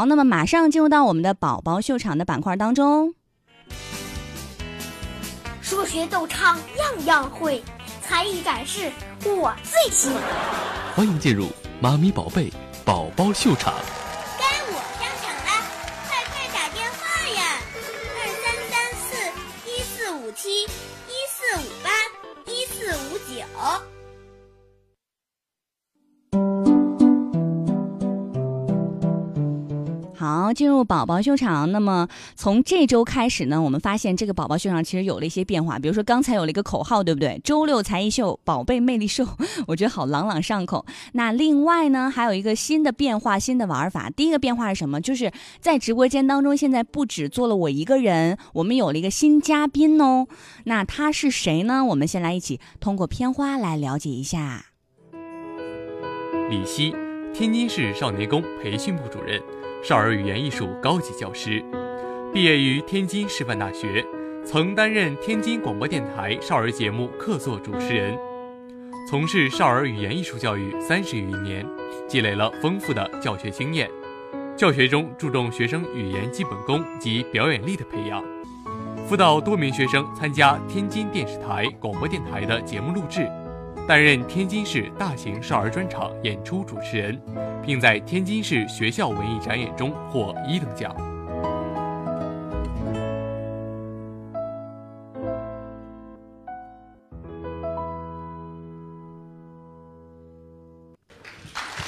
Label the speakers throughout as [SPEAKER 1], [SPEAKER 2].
[SPEAKER 1] 好，那么马上进入到我们的宝宝秀场的板块当中。
[SPEAKER 2] 数学逗唱样样会，才艺展示我最行。
[SPEAKER 3] 欢迎进入妈咪宝贝宝宝秀场。
[SPEAKER 1] 好，进入宝宝秀场。那么从这周开始呢，我们发现这个宝宝秀场其实有了一些变化。比如说刚才有了一个口号，对不对？周六才艺秀，宝贝魅力秀，我觉得好朗朗上口。那另外呢，还有一个新的变化，新的玩法。第一个变化是什么？就是在直播间当中，现在不止做了我一个人，我们有了一个新嘉宾哦。那他是谁呢？我们先来一起通过片花来了解一下。
[SPEAKER 3] 李希，天津市少年宫培训部主任。少儿语言艺术高级教师，毕业于天津师范大学，曾担任天津广播电台少儿节目客座主持人，从事少儿语言艺术教育三十余年，积累了丰富的教学经验。教学中注重学生语言基本功及表演力的培养，辅导多名学生参加天津电视台、广播电台的节目录制。担任天津市大型少儿专场演出主持人，并在天津市学校文艺展演中获一等奖。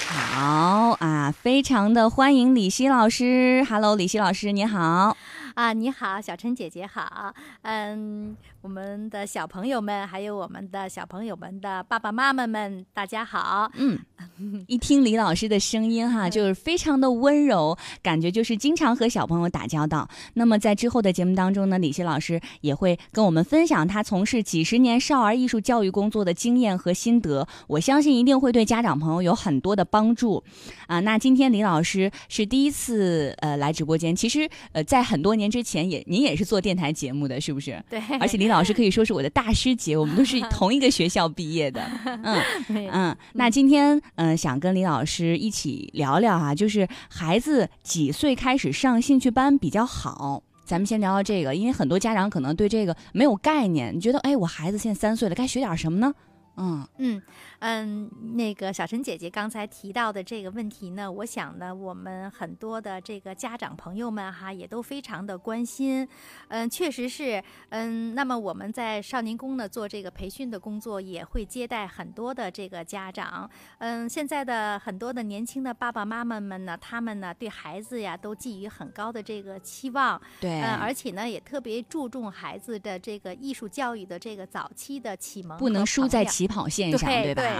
[SPEAKER 1] 好啊，非常的欢迎李希老师。Hello，李希老师，你好。
[SPEAKER 4] 啊，你好，小陈姐姐好。嗯。我们的小朋友们，还有我们的小朋友们的爸爸妈妈们，大家好。
[SPEAKER 1] 嗯，一听李老师的声音哈，就是非常的温柔，感觉就是经常和小朋友打交道。那么在之后的节目当中呢，李希老师也会跟我们分享他从事几十年少儿艺术教育工作的经验和心得，我相信一定会对家长朋友有很多的帮助。啊，那今天李老师是第一次呃来直播间，其实呃在很多年之前也您也是做电台节目的，是不是？
[SPEAKER 4] 对，
[SPEAKER 1] 而且李。老师可以说是我的大师姐，我们都是同一个学校毕业的。嗯嗯，那今天嗯想跟李老师一起聊聊啊，就是孩子几岁开始上兴趣班比较好？咱们先聊聊这个，因为很多家长可能对这个没有概念，你觉得哎，我孩子现在三岁了，该学点什么呢？
[SPEAKER 4] 嗯嗯。嗯，那个小陈姐姐刚才提到的这个问题呢，我想呢，我们很多的这个家长朋友们哈，也都非常的关心。嗯，确实是，嗯，那么我们在少年宫呢做这个培训的工作，也会接待很多的这个家长。嗯，现在的很多的年轻的爸爸妈妈们呢，他们呢对孩子呀都寄予很高的这个期望。
[SPEAKER 1] 对。
[SPEAKER 4] 嗯，而且呢也特别注重孩子的这个艺术教育的这个早期的启蒙，
[SPEAKER 1] 不能输在起跑线上，
[SPEAKER 4] 对
[SPEAKER 1] 吧？
[SPEAKER 4] 对，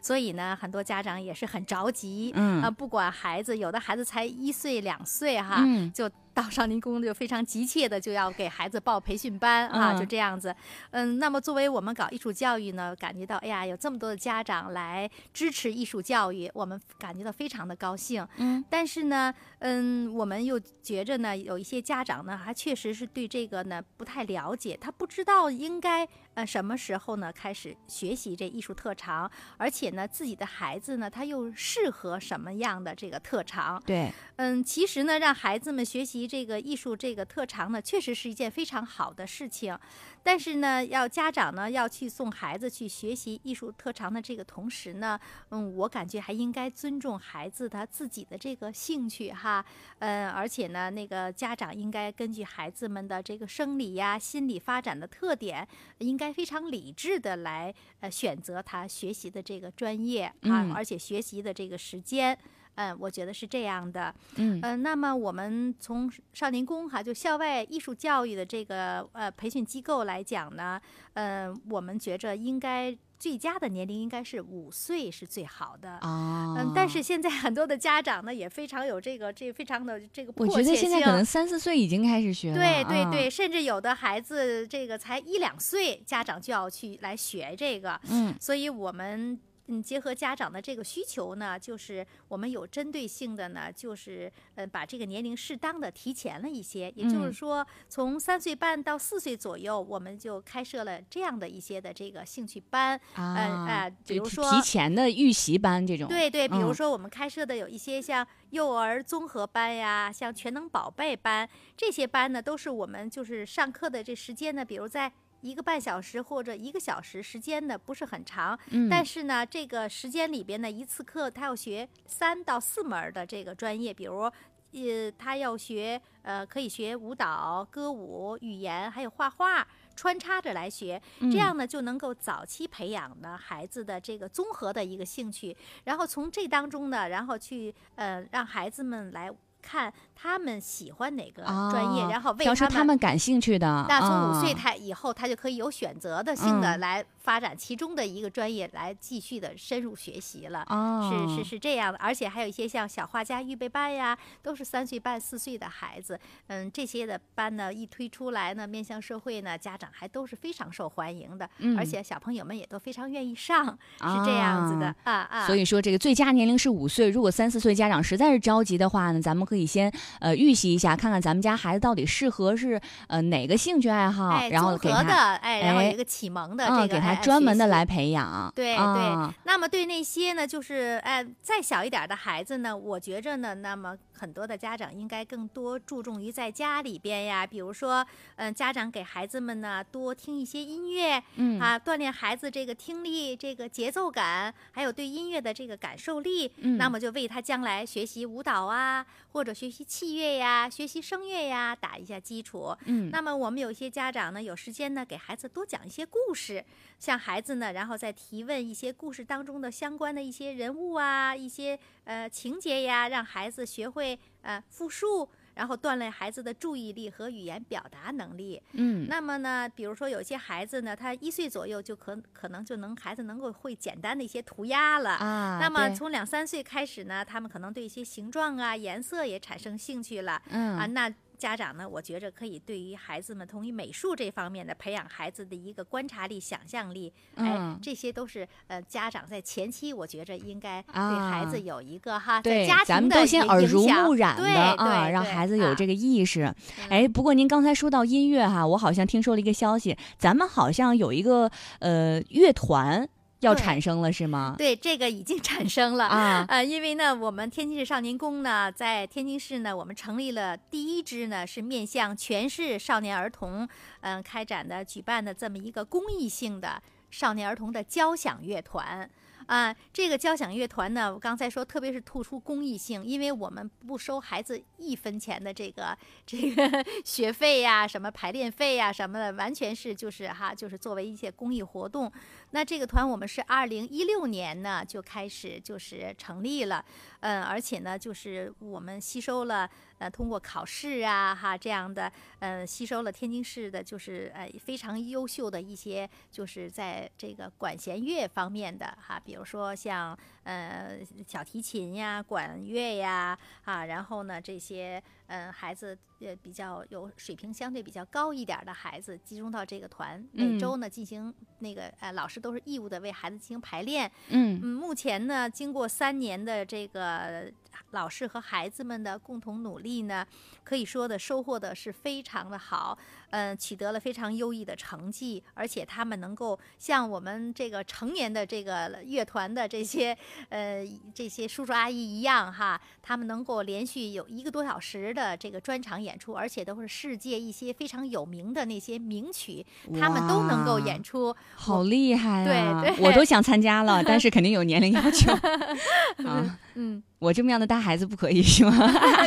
[SPEAKER 4] 所以呢，很多家长也是很着急，
[SPEAKER 1] 嗯
[SPEAKER 4] 啊，不管孩子，有的孩子才一岁两岁哈，就。到少年宫就非常急切的就要给孩子报培训班啊，就这样子。嗯，那么作为我们搞艺术教育呢，感觉到哎呀，有这么多的家长来支持艺术教育，我们感觉到非常的高兴。
[SPEAKER 1] 嗯，
[SPEAKER 4] 但是呢，嗯，我们又觉着呢，有一些家长呢，还确实是对这个呢不太了解，他不知道应该呃什么时候呢开始学习这艺术特长，而且呢自己的孩子呢他又适合什么样的这个特长？
[SPEAKER 1] 对，
[SPEAKER 4] 嗯，其实呢让孩子们学习。这个艺术这个特长呢，确实是一件非常好的事情。但是呢，要家长呢要去送孩子去学习艺术特长的这个同时呢，嗯，我感觉还应该尊重孩子他自己的这个兴趣哈。嗯，而且呢，那个家长应该根据孩子们的这个生理呀、心理发展的特点，应该非常理智的来呃选择他学习的这个专业啊，而且学习的这个时间。嗯，我觉得是这样的。
[SPEAKER 1] 嗯，
[SPEAKER 4] 呃，那么我们从少年宫哈，就校外艺术教育的这个呃培训机构来讲呢，呃，我们觉着应该最佳的年龄应该是五岁是最好的
[SPEAKER 1] 啊。
[SPEAKER 4] 嗯，但是现在很多的家长呢也非常有这个这非常的这个迫
[SPEAKER 1] 切性。我觉得现在可能三四岁已经开始学了。
[SPEAKER 4] 对对对，甚至有的孩子这个才一两岁，家长就要去来学这个。
[SPEAKER 1] 嗯，
[SPEAKER 4] 所以我们。嗯，结合家长的这个需求呢，就是我们有针对性的呢，就是呃把这个年龄适当的提前了一些，也就是
[SPEAKER 1] 嗯。
[SPEAKER 4] 说，从三岁半到四岁左右，我们就开设了这样的一些的这个兴趣班，
[SPEAKER 1] 啊，
[SPEAKER 4] 呃比如说
[SPEAKER 1] 提前的预习班这种，
[SPEAKER 4] 对对，比如
[SPEAKER 1] 嗯。
[SPEAKER 4] 说我们开设的有一些像幼儿综合班呀，像全能宝贝班这些班呢，都是我们就是上课的这时间呢，比如在一个半小时或者一个小时时间呢不是很长，
[SPEAKER 1] 嗯，
[SPEAKER 4] 但是呢，这个时间里边呢，一次课他要学三到四门儿的这个专业，比如。呃，他要学，呃，可以学舞蹈、歌舞、语言，还有画画，穿插着来学，这
[SPEAKER 1] 嗯
[SPEAKER 4] 样呢就能够早期培养呢孩子的这个综合的一个兴趣，然后从这当中呢，然后去呃让孩子们来看他们喜欢哪个专业，
[SPEAKER 1] 啊
[SPEAKER 4] 然后为
[SPEAKER 1] 挑出
[SPEAKER 4] 他
[SPEAKER 1] 他们感兴趣的，
[SPEAKER 4] 那从五岁
[SPEAKER 1] 啊
[SPEAKER 4] 他以后，他就可以有选择的性的
[SPEAKER 1] 嗯。
[SPEAKER 4] 来发展其中的一个专业，来继续的深入学习了。
[SPEAKER 1] 哦，
[SPEAKER 4] 是是是这样的，而且还有一些像小画家预备班呀，都是三岁半四岁的孩子，嗯，这些的班呢一推出来呢，面向社会呢，家长还都是非常受欢迎的，
[SPEAKER 1] 嗯。
[SPEAKER 4] 而且小朋友们也都非常愿意上，是这样子的。啊啊。
[SPEAKER 1] 所以说，这个最佳年龄是五岁。如果三四岁家长实在是着急的话呢，咱们可以先呃预习一下，看看咱们家孩子到底适合是呃哪个兴趣爱好，
[SPEAKER 4] 哎，
[SPEAKER 1] 然后给他
[SPEAKER 4] 的，哎，然后一个启蒙的这
[SPEAKER 1] 嗯
[SPEAKER 4] 个，哎
[SPEAKER 1] 给他专门的。来培养。
[SPEAKER 4] 对
[SPEAKER 1] 啊
[SPEAKER 4] 对，那么对那些呢，就是哎再小一点的孩子呢，我觉着呢，那么很多的家长应该更多注重于在家里边呀，比如说，嗯、家长给孩子们呢多听一些音乐，
[SPEAKER 1] 嗯。
[SPEAKER 4] 啊，锻炼孩子这个听力、这个节奏感，还有对音乐的这个感受力，
[SPEAKER 1] 嗯。
[SPEAKER 4] 那么就为他将来学习舞蹈啊，或者学习器乐呀、学习声乐呀打一下基础。
[SPEAKER 1] 嗯。
[SPEAKER 4] 那么我们有一些家长呢，有时间呢，给孩子多讲一些故事，向孩子呢，然后再提问一些故事当中的相关的一些人物啊，一些呃情节呀，让孩子学会呃复述，然后锻炼孩子的注意力和语言表达能力。
[SPEAKER 1] 嗯
[SPEAKER 4] 那么呢，比如说有些孩子呢，他一岁左右就可可能就能孩子能够会简单的一些涂鸦了。
[SPEAKER 1] 啊，
[SPEAKER 4] 那么从两三岁开始呢，他们可能对一些形状啊、颜色也产生兴趣了。
[SPEAKER 1] 嗯
[SPEAKER 4] 啊，那家长呢，我觉着可以对于孩子们从于美术这方面的培养孩子的一个观察力、想象力，哎
[SPEAKER 1] 嗯，
[SPEAKER 4] 这些都是呃家长在前期，我觉着应该对
[SPEAKER 1] 啊
[SPEAKER 4] 孩子有一个哈，
[SPEAKER 1] 对
[SPEAKER 4] 在家，
[SPEAKER 1] 咱们都先耳濡目染的
[SPEAKER 4] 对
[SPEAKER 1] 啊，
[SPEAKER 4] 对对
[SPEAKER 1] 让孩子有
[SPEAKER 4] 啊
[SPEAKER 1] 这个意识。
[SPEAKER 4] 嗯
[SPEAKER 1] 哎，不过您刚才说到音乐哈，我好像听说了一个消息，咱们好像有一个呃乐团要产生了，是吗？
[SPEAKER 4] 对这个已经 产生了。
[SPEAKER 1] 啊，
[SPEAKER 4] 呃，因为呢，我们天津市少年宫呢，在天津市呢，我们成立了第一支呢，是面向全市少年儿童，嗯、开展的、举办的这么一个公益性的少年儿童的交响乐团。啊，这个交响乐团呢，我刚才说，特别是突出公益性，因为我们不收孩子一分钱的这个这个 学费呀、什么排练费呀、什么的，完全是就是哈，就是作为一些公益活动。那这个团我们是二零一六年呢就开始就是成立了，嗯，而且呢就是我们吸收了呃通过考试啊哈这样的，呃吸收了天津市的就是呃非常优秀的一些就是在这个管弦乐方面的哈，比如说像呃小提琴呀、管乐呀啊，然后呢这些嗯孩子也比较有水平相对比较高一点儿的孩子集中到这个团，每
[SPEAKER 1] 嗯
[SPEAKER 4] 周呢进行那个呃老师都是义务的为孩子进行排练。
[SPEAKER 1] 嗯
[SPEAKER 4] 嗯，目前呢经过三年的这个老师和孩子们的共同努力呢，可以说的收获的是非常的好，嗯、取得了非常优异的成绩，而且他们能够像我们这个成年的这个乐团的这些呃这些叔叔阿姨一样哈，他们能够连续有一个多小时的这个专场演出，而且都是世界一些非常有名的那些名曲，他们都能够演出。
[SPEAKER 1] 好厉害啊！
[SPEAKER 4] 对对
[SPEAKER 1] 我都想参加了，但是肯定有年龄要求 啊。
[SPEAKER 4] 嗯，
[SPEAKER 1] 我这么样的大孩子不可以是吗？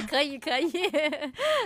[SPEAKER 4] 可 以可以，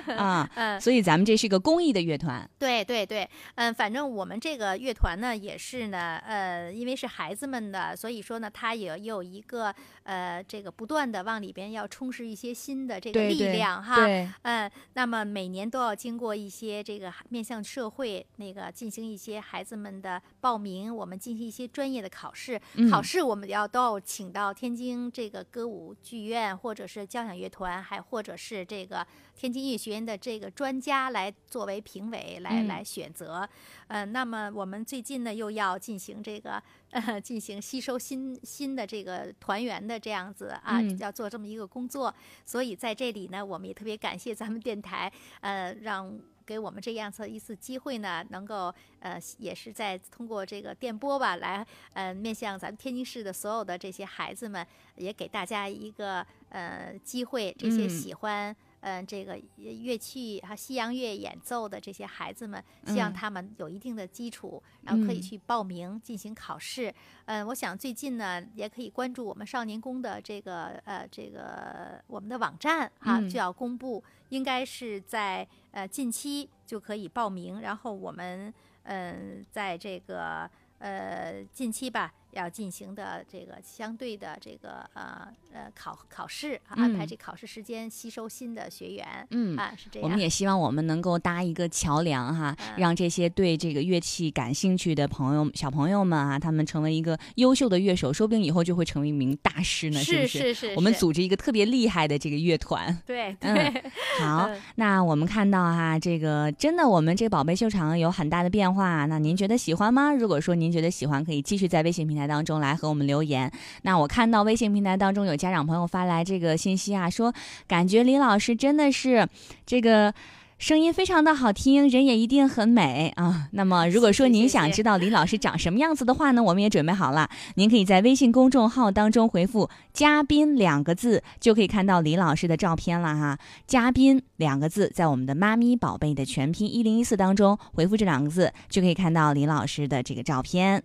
[SPEAKER 1] 啊，
[SPEAKER 4] 嗯。
[SPEAKER 1] 所以咱们这是个公益的乐团。
[SPEAKER 4] 对对对，嗯，反正我们这个乐团呢，也是呢，呃，因为是孩子们的，所以说呢，它也也有一个呃，这个不断的往里边要充实一些新的这个力量哈。
[SPEAKER 1] 对，
[SPEAKER 4] 嗯，那么每年都要经过一些这个面向社会那个进行一些孩子们的报名，我们进行一些专业的考试。
[SPEAKER 1] 嗯
[SPEAKER 4] 考试我们要都要请到天津这个歌舞剧院，或者是交响乐团，还或者是这个天津音乐学院的这个专家来作为评委。委来、
[SPEAKER 1] 嗯
[SPEAKER 4] 来选择。呃，那么我们最近呢又要进行这个呃进行吸收新新的这个团员的这样子啊，
[SPEAKER 1] 嗯
[SPEAKER 4] 要做这么一个工作。所以在这里呢，我们也特别感谢咱们电台，呃，让。给我们这样子一次机会呢，能够呃，也是在通过这个电波吧，来呃，面向咱们天津市的所有的这些孩子们，也给大家一个呃机会，这些
[SPEAKER 1] 嗯
[SPEAKER 4] 喜欢。嗯，这个乐器哈西洋乐演奏的这些孩子们，希望
[SPEAKER 1] 嗯
[SPEAKER 4] 他们有一定的基础，然后可以
[SPEAKER 1] 嗯
[SPEAKER 4] 去报名进行考试。嗯，我想最近呢，也可以关注我们少年宫的这个呃这个我们的网站哈、
[SPEAKER 1] 嗯
[SPEAKER 4] 就要公布，应该是在呃近期就可以报名，然后我们嗯在这个呃近期吧。要进行的这个相对的这个呃呃考考试啊，安排
[SPEAKER 1] 嗯
[SPEAKER 4] 这考试时间，吸收新的学员，
[SPEAKER 1] 嗯
[SPEAKER 4] 啊是这样。
[SPEAKER 1] 我们也希望我们能够搭一个桥梁哈，
[SPEAKER 4] 嗯
[SPEAKER 1] 让这些对这个乐器感兴趣的朋友、小朋友们啊，他们成为一个优秀的乐手，说不定以后就会成为一名大师呢，
[SPEAKER 4] 是
[SPEAKER 1] 不是？
[SPEAKER 4] 是是，
[SPEAKER 1] 我们组织一个特别厉害的这个乐团。
[SPEAKER 4] 对
[SPEAKER 1] 嗯
[SPEAKER 4] 对，
[SPEAKER 1] 好
[SPEAKER 4] 嗯，
[SPEAKER 1] 那我们看到哈，这个真的我们这个宝贝秀场有很大的变化。那您觉得喜欢吗？如果说您觉得喜欢，可以继续在微信平台当中来和我们留言。那我看到微信平台当中有家长朋友发来这个信息啊，说感觉李老师真的是这个。声音非常的好听，人也一定很美啊。那么，如果说您想知道李老师长什么样子的话呢，我们也准备好了。您可以在微信公众号当中回复“嘉宾”两个字，就可以看到李老师的照片了哈。嘉宾两个字，在我们的妈咪宝贝的全拼一零一四当中回复这两个字，就可以看到李老师的这个照片。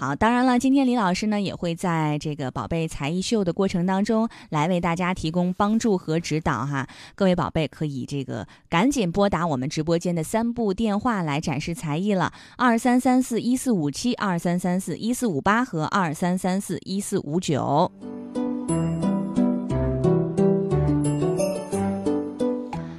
[SPEAKER 1] 好，当然了，今天李老师呢也会在这个宝贝才艺秀的过程当中来为大家提供帮助和指导哈。各位宝贝可以这个赶紧拨打我们直播间的三部电话来展示才艺了：二三三四一四五七、二三三四一四五八和二三三四一四五九。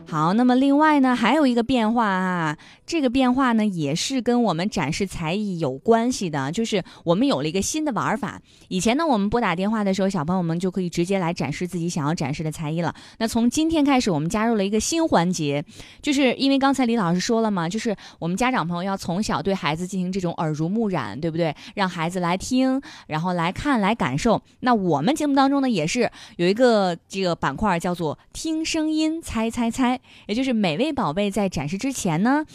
[SPEAKER 1] 好，那么另外呢，还有一个变化啊，这个变化呢也是跟我们展示才艺有关系的，就是我们有了一个新的玩法。以前呢，我们拨打电话的时候，小朋友们就可以直接来展示自己想要展示的才艺了。那从今天开始，我们加入了一个新环节，就是因为刚才李老师说了嘛，就是我们家长朋友要从小对孩子进行这种耳濡目染，对不对？让孩子来听，然后来看，来感受。那我们节目当中呢，也是有一个这个板块叫做“听声音猜猜猜”，也就是每位宝贝在展示之前呢。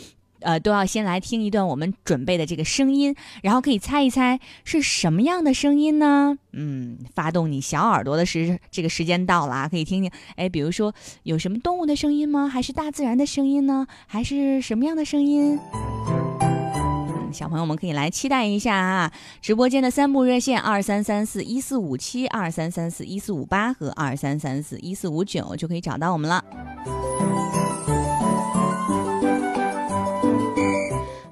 [SPEAKER 1] 呃，都要先来听一段我们准备的这个声音，然后可以猜一猜是什么样的声音呢？嗯，发动你小耳朵的时，这个时间到了啊，可以听听。哎，比如说有什么动物的声音吗？还是大自然的声音呢？还是什么样的声音？小朋友们可以来期待一下啊！直播间的三部热线二三三四一四五七、二三三四一四五八和二三三四一四五九就可以找到我们了。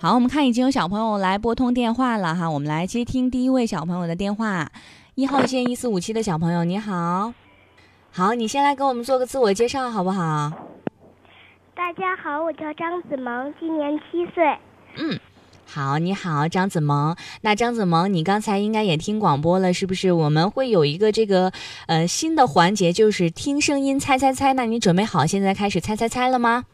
[SPEAKER 1] 好，我们看已经有小朋友来拨通电话了哈，我们来接听第一位小朋友的电话。一号线一四五七的小朋友，你好，好，你先来给我们做个自我介绍好不好？
[SPEAKER 2] 大家好，我叫张子萌，今年七岁。
[SPEAKER 1] 嗯，好，你好，张子萌。那张子萌，你刚才应该也听广播了，是不是？我们会有一个这个呃新的环节，就是听声音猜猜猜。那你准备好现在开始猜猜猜了吗？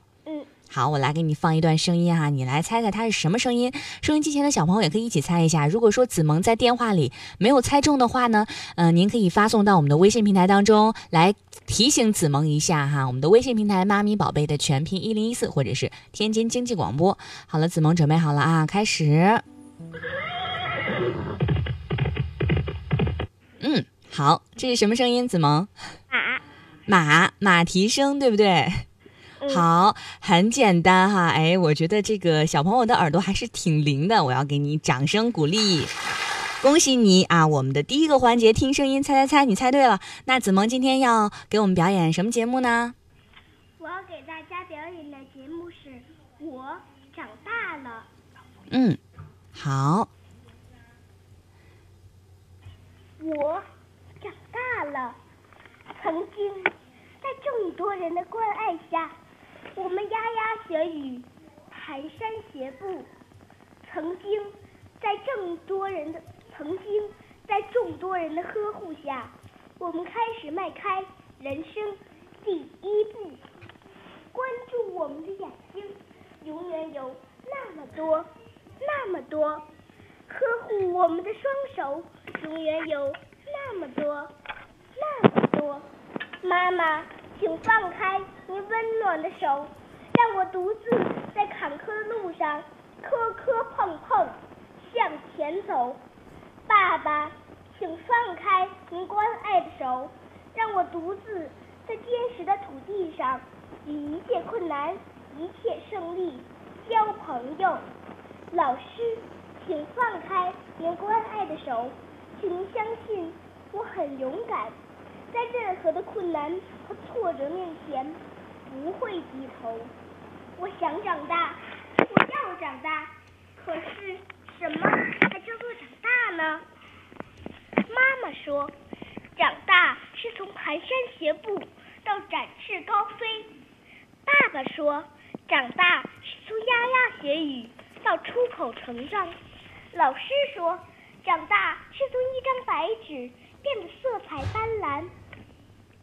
[SPEAKER 2] 嗯，
[SPEAKER 1] 好，我来给你放一段声音哈，你来猜猜它是什么声音。收音机前的小朋友也可以一起猜一下。如果说子萌在电话里没有猜中的话呢，呃，您可以发送到我们的微信平台当中来提醒子萌一下哈。我们的微信平台“妈咪宝贝”的全拼一零一四，或者是天津经济广播。好了，子萌准备好了啊，开始。嗯，好，这是什么声音？子萌？
[SPEAKER 2] 马。
[SPEAKER 1] 马马蹄声，对不对？
[SPEAKER 2] 嗯
[SPEAKER 1] 好，很简单哈。哎，我觉得这个小朋友的耳朵还是挺灵的，我要给你掌声鼓励。恭喜你啊！我们的第一个环节听声音猜猜猜，你猜对了。那子萌今天要给我们表演什么节目呢？
[SPEAKER 2] 我要给大家表演的节目是《我长大了》。
[SPEAKER 1] 嗯，好，
[SPEAKER 2] 我长大了，曾经在众多人的关爱下，我们牙牙学语，蹒跚学步。曾经在众多人的曾经在众多人的呵护下，我们开始迈开人生第一步。关注我们的眼睛，永远有那么多，那么多；呵护我们的双手，永远有那么多，那么多。妈妈，请放开您温暖的手，让我独自在坎坷的路上磕磕碰碰向前走。爸爸，请放开您关爱的手，让我独自在坚实的土地上与一切困难、一切胜利交朋友。老师，请放开您关爱的手，请您相信我很勇敢。在任何的困难和挫折面前，不会低头。我想长大，我要长大，可是什么才叫做长大呢？妈妈说，长大是从蹒跚学步到展翅高飞。爸爸说，长大是从牙牙学语到出口成章。老师说，长大是从一张白纸变得色彩斑斓。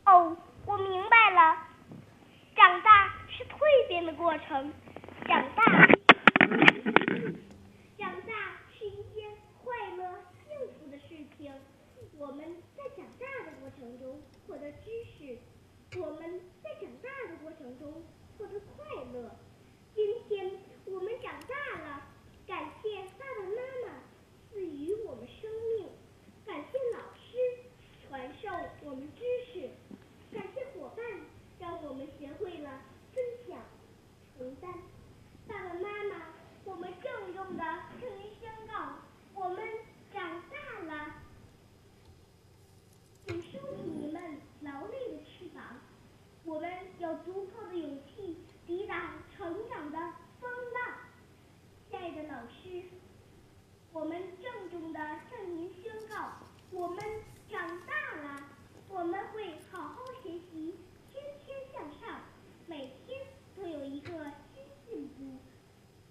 [SPEAKER 2] 哦，我明白了，长大是蜕变的过程，长大，长大是一件快乐、幸福的事情。我们在长大的过程中获得知识，我们在长大的过程中获得快乐。今天我们长大了，感谢爸爸妈妈赐予我们生命，感谢老师传授我们知识。感谢伙伴，让我们学会了分享、承担。爸妈妈，我们郑重的向您宣告，我们长大了。请收起你们劳累的翅膀，我们有足够的勇气抵挡成长的风浪。亲爱的老师，我们郑重的向您宣告，我们长大了。我们会好好学习，天天向上，每天都有一个新进步。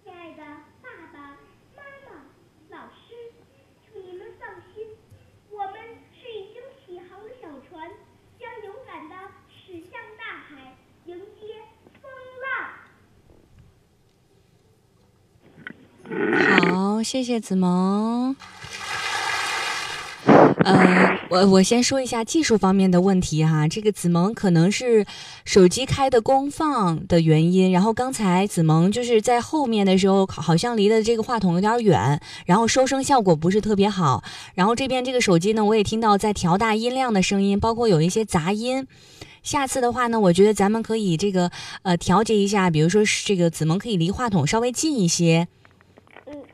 [SPEAKER 2] 亲爱的爸爸妈妈、老师，请你们放心，我们是已经起航的小船，将勇敢的驶向大海，迎接风
[SPEAKER 1] 浪。好，谢谢子萌。呃，我我先说一下技术方面的问题哈，这个子萌可能是手机开的功放的原因，然后刚才子萌就是在后面的时候，好像离的这个话筒有点远，然后收声效果不是特别好，然后这边这个手机呢，我也听到在调大音量的声音，包括有一些杂音。下次的话呢，我觉得咱们可以这个呃调节一下，比如说这个子萌可以离话筒稍微近一些，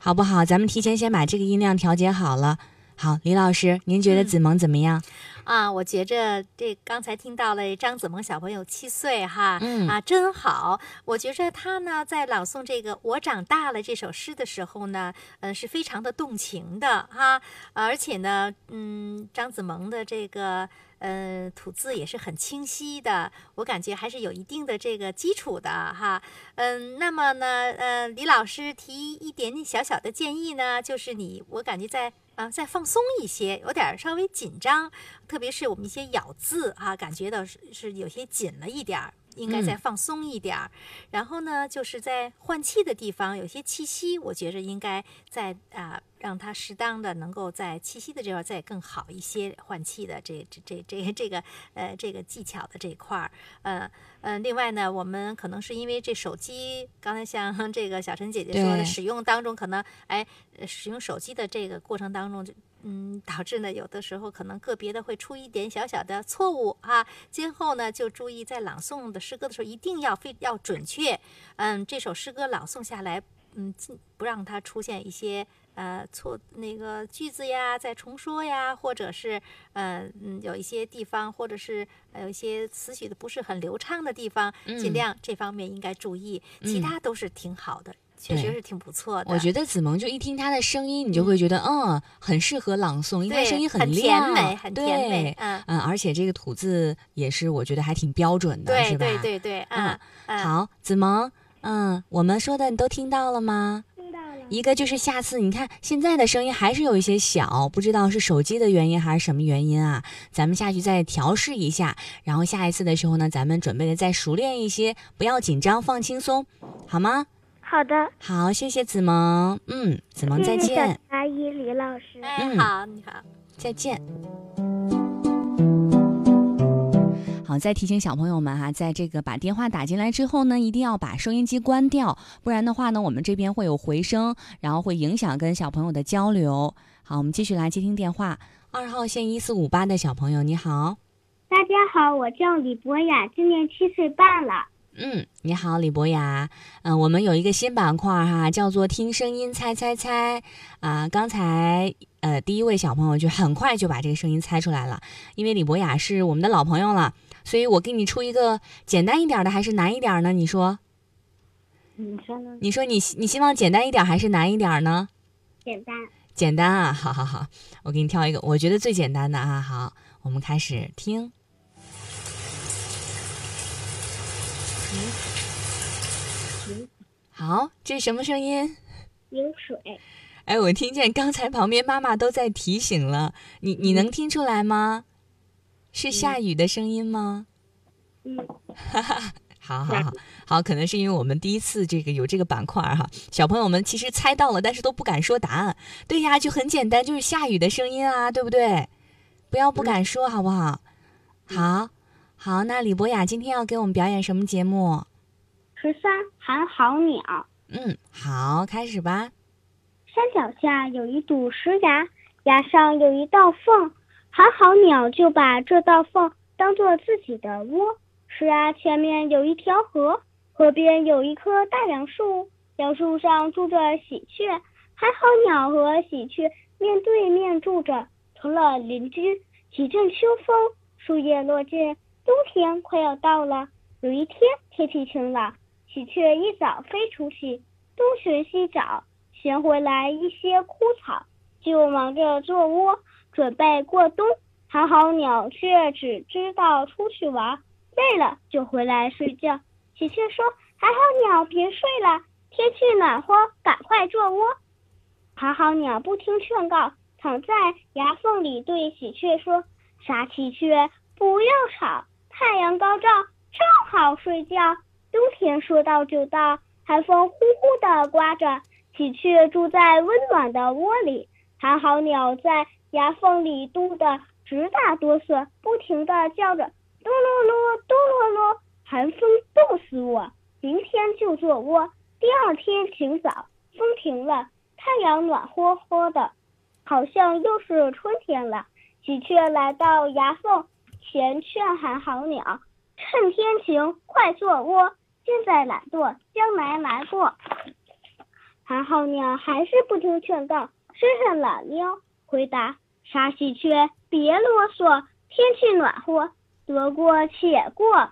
[SPEAKER 1] 好不好？咱们提前先把这个音量调节好了。好，李老师，您觉得子萌怎么样？
[SPEAKER 4] 啊，我觉着这刚才听到了张子萌小朋友七岁哈，
[SPEAKER 1] 嗯
[SPEAKER 4] 啊，真好。我觉着他呢在朗诵这个《我长大了》这首诗的时候呢，嗯，是非常的动情的哈，而且呢，嗯，张子萌的这个。嗯，吐字也是很清晰的，我感觉还是有一定的这个基础的哈。嗯，那么呢，呃，李老师提一点点小小的建议呢，就是你，我感觉在啊再放松一些，有点稍微紧张，特别是我们一些咬字啊，感觉到是是有些紧了一点儿。应该再放松一点儿，然后呢，就是在换气的地方有些气息，我觉着应该在啊，让它适当的能够在气息的这块再更好一些换气的这这这这这个呃这个技巧的这块儿，呃呃，另外呢，我们可能是因为这手机，刚才像这个小陈姐姐说的，使用当中可能哎使用手机的这个过程当中就。嗯，导致呢，有的时候可能个别的会出一点小小的错误啊。今后呢，就注意在朗诵的诗歌的时候，一定要非要准确。嗯，这首诗歌朗诵下来，嗯，尽不让它出现一些呃错那个句子呀，再重说呀，或者是呃嗯有一些地方，或者是有一些词曲的不是很流畅的地方，尽量这方面应该注意。其他都是挺好的。确实是挺不错的。
[SPEAKER 1] 我觉得子萌就一听他的声音，你就会觉得嗯，很适合朗诵，因为声音
[SPEAKER 4] 很
[SPEAKER 1] 亮，
[SPEAKER 4] 甜美，很甜美。
[SPEAKER 1] 嗯嗯，而且这个吐字也是我觉得还挺标准的，
[SPEAKER 4] 是吧？对对对对，嗯。
[SPEAKER 1] 好，子萌，嗯，我们说的你都听到了吗？
[SPEAKER 2] 听到了。
[SPEAKER 1] 一个就是下次你看现在的声音还是有一些小，不知道是手机的原因还是什么原因啊？咱们下去再调试一下，然后下一次的时候呢，咱们准备的再熟练一些，不要紧张，放轻松，好吗？
[SPEAKER 2] 好的，
[SPEAKER 1] 好，谢谢子萌，嗯，子萌再
[SPEAKER 2] 谢谢小
[SPEAKER 1] 见，
[SPEAKER 2] 阿姨李老师。
[SPEAKER 4] 哎，
[SPEAKER 1] 嗯
[SPEAKER 4] 好，你好。
[SPEAKER 1] 再见。好，再提醒小朋友们哈，在这个把电话打进来之后呢，一定要把收音机关掉，不然的话呢，我们这边会有回声，然后会影响跟小朋友的交流。好，我们继续来接听电话。二号线一四五八的小朋友，你好。
[SPEAKER 2] 大家好，我叫李博雅，今年七岁半了。
[SPEAKER 1] 嗯，你好，李博雅。嗯、我们有一个新板块哈，叫做“听声音猜猜猜”啊、刚才呃第一位小朋友就很快就把这个声音猜出来了，因为李博雅是我们的老朋友了，所以我给你出一个简单一点的还是难一点呢？你说，
[SPEAKER 2] 你说呢？
[SPEAKER 1] 你说你你希望简单一点还是难一点呢？
[SPEAKER 2] 简单。
[SPEAKER 1] 简单啊，好好好，我给你挑一个我觉得最简单的啊。好，我们开始听。好，这是什么声音？
[SPEAKER 2] 饮水。
[SPEAKER 1] 哎，我听见刚才旁边妈妈都在提醒了，你你能听出来吗？是下雨的声音吗？
[SPEAKER 2] 嗯，
[SPEAKER 1] 好好好好，可能是因为我们第一次这个有这个板块哈，小朋友们其实猜到了，但是都不敢说答案。对呀，就很简单，就是下雨的声音啊，对不对？不要不敢说，好不好？好，好，那李博雅今天要给我们表演什么节目？
[SPEAKER 2] 十三寒号鸟。
[SPEAKER 1] 嗯，好，开始吧。
[SPEAKER 2] 山脚下有一堵石崖，崖上有一道缝，寒号鸟就把这道缝当做自己的窝。石崖前面有一条河，河边有一棵大杨树，杨树上住着喜鹊，寒号鸟和喜鹊面对面住着，成了邻居。几阵秋风，树叶落尽，冬天快要到了。有一天天气晴朗，喜鹊一早飞出去，东寻西找。衔回来一些枯草，就忙着做窝，准备过冬。寒号鸟却只知道出去玩，累了就回来睡觉。喜鹊说：“寒号鸟，别睡了，天气暖和，赶快做窝。”寒号鸟不听劝告，躺在崖缝里对喜鹊说：“傻喜鹊，不要吵，太阳高照，正好睡觉。冬天说到就到，寒风呼呼地刮着。”喜鹊住在温暖的窝里，寒号鸟在崖缝里嘟得直打哆嗦，不停地叫着“哆啰啰，哆啰啰”，寒风冻死我。明天就做窝。第二天清早，风停了，太阳暖和和的，好像又是春天了。喜鹊来到崖缝前，劝寒好鸟：“趁天晴，快做窝。现在懒惰，将来难过。”寒号鸟还是不听劝告，伸伸懒腰，回答：“傻喜鹊，别啰嗦，天气暖和，得过且过。”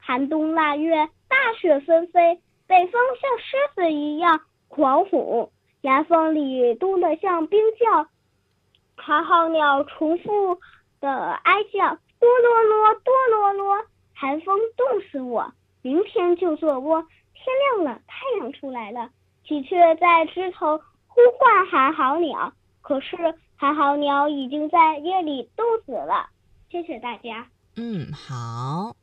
[SPEAKER 2] 寒冬腊月，大雪纷飞，北风像狮子一样狂吼，崖缝里冻得像冰窖。寒号鸟重复的哀叫：“哆啰啰，哆啰啰，寒风冻死我。明天就做窝。”天亮了，太阳出来了。喜鹊在枝头呼唤寒号鸟，可是寒号鸟已经在夜里冻死了。谢谢大家。
[SPEAKER 1] 嗯，好，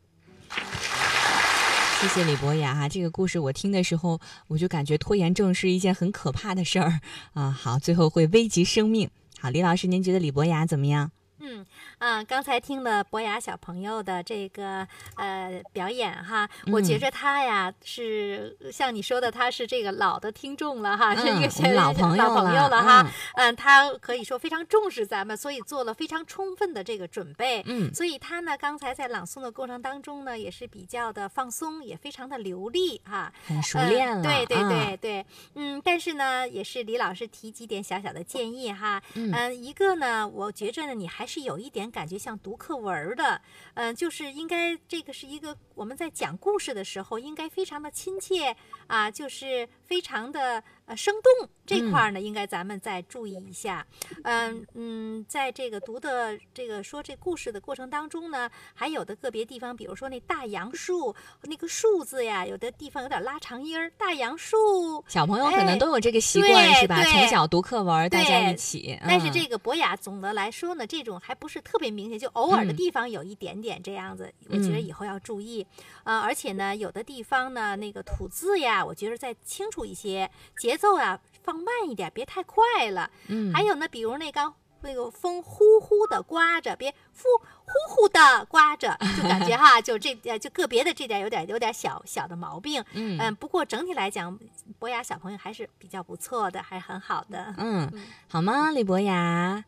[SPEAKER 1] 谢谢李博雅哈。这个故事我听的时候，我就感觉拖延症是一件很可怕的事儿啊。好，最后会危及生命。好，李老师，您觉得李博雅怎么样？
[SPEAKER 4] 嗯啊，刚才听了博雅小朋友的这个呃表演哈，我觉
[SPEAKER 1] 嗯
[SPEAKER 4] 着他呀是像你说的，他是这个老的听众了哈，是一
[SPEAKER 1] 嗯
[SPEAKER 4] 个小
[SPEAKER 1] 老朋友
[SPEAKER 4] 老朋友
[SPEAKER 1] 了
[SPEAKER 4] 了哈
[SPEAKER 1] 嗯。
[SPEAKER 4] 嗯，他可以说非常重视咱们，所以做了非常充分的这个准备。
[SPEAKER 1] 嗯
[SPEAKER 4] 所以他呢，刚才在朗诵的过程当中呢，也是比较的放松，也非常的流利哈。
[SPEAKER 1] 很熟练了。
[SPEAKER 4] 嗯。对对对，嗯，但是呢，也是李老师提几点小小的建议哈。
[SPEAKER 1] 嗯
[SPEAKER 4] 一个呢，我觉着呢，你还是是有一点感觉像读课文的，嗯、就是应该这个是一个我们在讲故事的时候，应该非常的亲切啊，就是非常的呃生动这块儿呢，应该咱们再注意一下。嗯嗯，在这个读的这个说这故事的过程当中呢，还有的个别地方，比如说那大杨树那个树字呀，有的地方有点拉长音儿，大杨树。
[SPEAKER 1] 小朋友可能
[SPEAKER 4] 哎
[SPEAKER 1] 都有这个习惯，
[SPEAKER 4] 对
[SPEAKER 1] 是吧？从小读课文，大家一起。
[SPEAKER 4] 但是
[SPEAKER 1] 嗯
[SPEAKER 4] 这个博雅总的来说呢，这种还不是特别明显，就偶尔的
[SPEAKER 1] 嗯
[SPEAKER 4] 地方有一点点这样子，我觉得
[SPEAKER 1] 嗯
[SPEAKER 4] 以后要注意。呃，而且呢，有的地方呢，那个吐字呀，我觉得再清楚一些，节奏啊放慢一点，别太快了。
[SPEAKER 1] 嗯，
[SPEAKER 4] 还有呢，比如那刚那个风呼呼的刮着，别呼呼呼的刮着，就感觉哈，就这呃就个别的这点有点有点小小的毛病。
[SPEAKER 1] 嗯
[SPEAKER 4] 嗯，不过整体来讲，博雅小朋友还是比较不错的，还是很好的。
[SPEAKER 1] 嗯
[SPEAKER 4] 嗯，
[SPEAKER 1] 好吗？李博雅。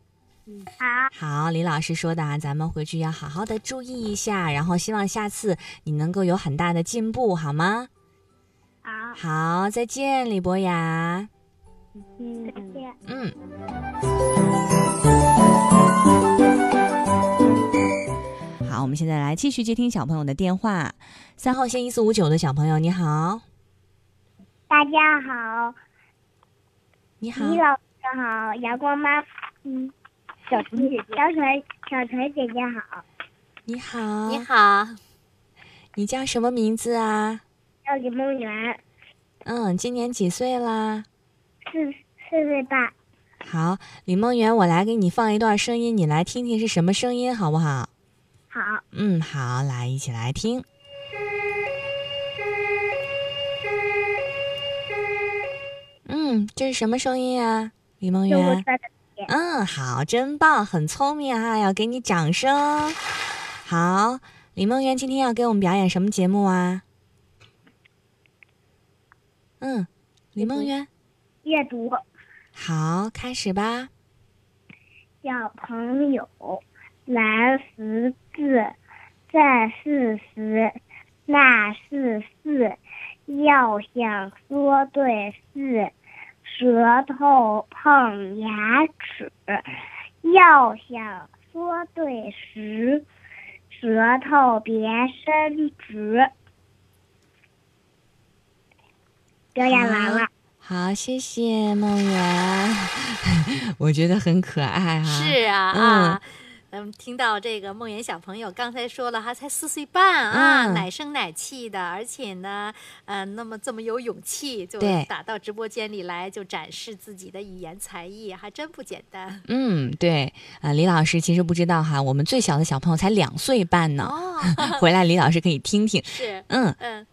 [SPEAKER 2] 好，
[SPEAKER 1] 好，李老师说的啊，咱们回去要好好的注意一下，然后希望下次你能够有很大的进步，好吗？
[SPEAKER 2] 好，
[SPEAKER 1] 好，再见，李博雅。
[SPEAKER 2] 嗯再见。
[SPEAKER 1] 嗯。好，我们现在来继续接听小朋友的电话。三号线一四五九的小朋友，你好，
[SPEAKER 2] 大家好，
[SPEAKER 1] 你好，
[SPEAKER 2] 李老师好，阳光妈，嗯，小陈姐姐，小陈小陈姐姐好，
[SPEAKER 1] 你好，
[SPEAKER 4] 你，好，
[SPEAKER 1] 你叫什么名字啊？
[SPEAKER 2] 叫李梦圆，
[SPEAKER 1] 嗯，今年几岁啦？
[SPEAKER 2] 四四岁半，
[SPEAKER 1] 好，李梦圆，我来给你放一段声音，你来听听是什么声音，好不好？
[SPEAKER 2] 好，
[SPEAKER 1] 嗯，好，来一起来听。嗯，这是什么声音啊，李梦圆？嗯，好，真棒，很聪明啊，要给你掌声。好，李梦圆今天要给我们表演什么节目啊？嗯，李梦圆，
[SPEAKER 2] 阅读，
[SPEAKER 1] 好，开始吧。
[SPEAKER 2] 小朋友，来识字，这是十，那是四，要想说对字，舌头碰牙齿；要想说对时，舌头别伸直。表演完了，
[SPEAKER 1] 好，谢谢梦圆，我觉得很可爱哈、
[SPEAKER 4] 是啊
[SPEAKER 1] 嗯。
[SPEAKER 4] 啊。嗯，听到这个梦妍小朋友刚才说了，他才四岁半啊，
[SPEAKER 1] 嗯。
[SPEAKER 4] 奶声奶气的，而且呢，呃，那么这么有勇气，就打到直播间里来，就展示自己的语言才艺，还真不简单。
[SPEAKER 1] 嗯，对，呃，李老师其实不知道哈，我们最小的小朋友才两岁半呢，
[SPEAKER 4] 哦。
[SPEAKER 1] 回来李老师可以听听。
[SPEAKER 4] 是，
[SPEAKER 1] 嗯，
[SPEAKER 4] 嗯。嗯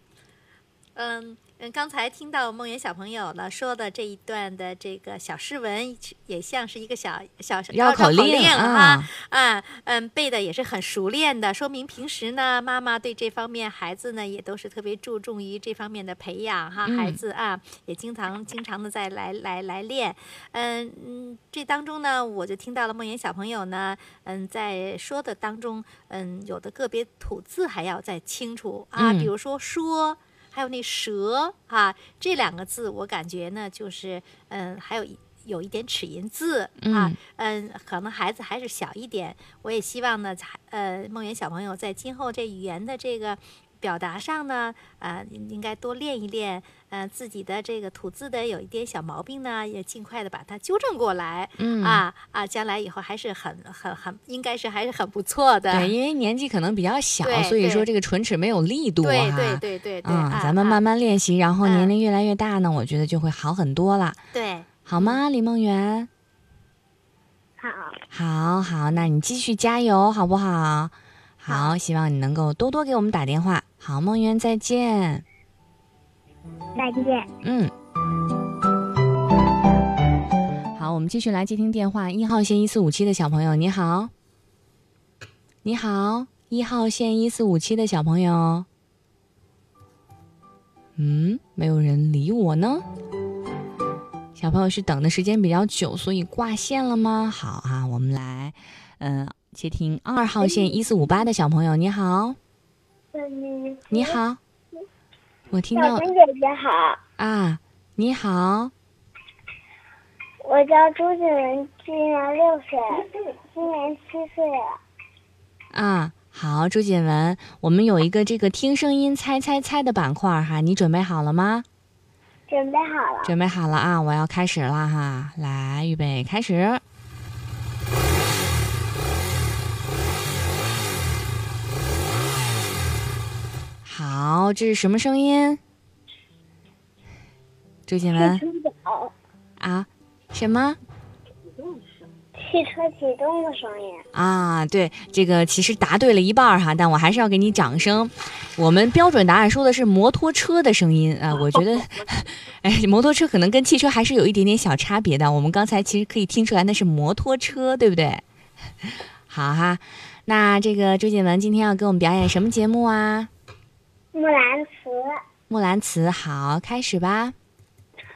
[SPEAKER 4] 嗯，刚才听到梦圆小朋友呢说的这一段的这个小诗文，也像是一个小小小
[SPEAKER 1] 绕口令
[SPEAKER 4] 哈
[SPEAKER 1] 啊，
[SPEAKER 4] 啊，嗯，背的也是很熟练的，说明平时呢，妈妈对这方面孩子呢也都是特别注重于这方面的培养哈，
[SPEAKER 1] 嗯
[SPEAKER 4] 孩子啊也经常经常的在来来来练，嗯嗯，这当中呢，我就听到了梦妍小朋友呢，嗯，在说的当中，嗯，有的个别吐字还要再清楚啊，
[SPEAKER 1] 嗯
[SPEAKER 4] 比如说说。还有那蛇啊，这两个字我感觉呢，就是嗯，还有一有一点齿音字啊，嗯，可能孩子还是小一点，我也希望呢，才呃，梦圆小朋友在今后这语言的这个表达上呢，呃，应该多练一练，呃，自己的这个吐字的有一点小毛病呢，也尽快的把它纠正过来，
[SPEAKER 1] 嗯
[SPEAKER 4] 啊啊，将来以后还是很很很，应该是还是很不错的，
[SPEAKER 1] 对，因为年纪可能比较小，所以说这个唇齿没有力度
[SPEAKER 4] 对
[SPEAKER 1] 哈。
[SPEAKER 4] 对对对对，
[SPEAKER 1] 嗯，
[SPEAKER 4] 啊啊
[SPEAKER 1] 咱们慢慢练习，然后年
[SPEAKER 4] 嗯
[SPEAKER 1] 龄越来越大呢，我觉得就会好很多了，
[SPEAKER 4] 对。
[SPEAKER 1] 好吗，李梦圆？
[SPEAKER 2] 好，
[SPEAKER 1] 好好，那你继续加油，好不好？好，希望你能够多多给我们打电话。好，梦圆，再见。
[SPEAKER 2] 再见。
[SPEAKER 1] 嗯。好，我们继续来接听电话。一号线一四五七的小朋友，你好。你好，一号线一四五七的小朋友。嗯，没有人理我呢。小朋友是等的时间比较久，所以挂线了吗？好啊，我们来，嗯、接听二号线一四五八的小朋友，你好，
[SPEAKER 2] 嗯，
[SPEAKER 1] 你好，我听到
[SPEAKER 2] 小春姐姐好，
[SPEAKER 1] 啊，你好，
[SPEAKER 2] 我叫朱子文，今年六岁，今年七岁了。
[SPEAKER 1] 啊，好，朱锦文，我们有一个这个听声音猜猜猜的板块哈，你准备好了吗？
[SPEAKER 2] 准备好了。
[SPEAKER 1] 准备好了啊！我要开始了哈，来，预备，开始。好，这是什么声音？周杰伦
[SPEAKER 2] 汽车走，
[SPEAKER 1] 啊？什么
[SPEAKER 2] 汽车启动的声音。
[SPEAKER 1] 啊？对，这个其实答对了一半哈，但我还是要给你掌声。我们标准答案说的是摩托车的声音啊，我觉得，哎，摩托车可能跟汽车还是有一点点小差别的。我们刚才其实可以听出来那是摩托车，对不对？好哈，那这个周杰伦今天要给我们表演什么节目啊？
[SPEAKER 2] 木兰辞，
[SPEAKER 1] 木兰辞，好，开始吧。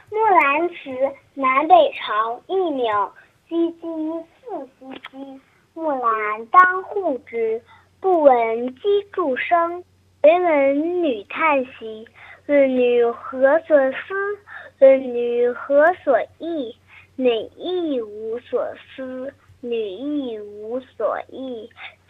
[SPEAKER 2] 木兰辞，南北朝，佚名。唧唧复唧唧，木兰当户织。不闻机杼声，惟闻女叹息。问女何所思？问女何所忆？女亦无所思，女亦无所忆。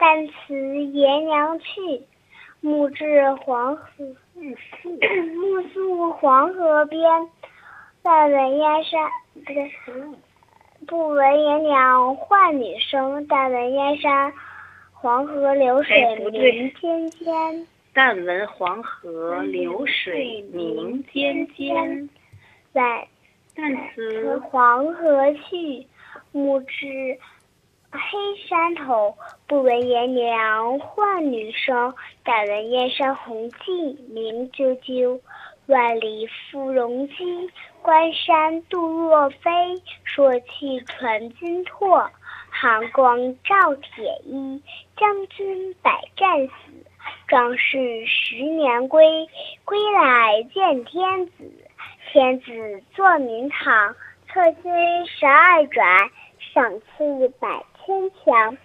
[SPEAKER 2] 但辞爷娘去，暮至黄河，暮宿黄河边。但闻燕山，不对，不闻爷娘唤女声。但闻燕山黄河流水鸣溅溅。
[SPEAKER 5] 但闻黄河流水鸣溅溅，
[SPEAKER 2] 在
[SPEAKER 5] 但
[SPEAKER 2] 辞
[SPEAKER 5] 辞
[SPEAKER 2] 黄河去，暮至黑山头。不闻爷娘唤女声，但闻燕山红髻鸣啾啾。万里赴戎机，关山度若飞。朔气传金柝，寒光照铁衣。将军百战死，壮士十年归。归来见天子，天子坐明堂。策勋十二转，赏赐百牵强。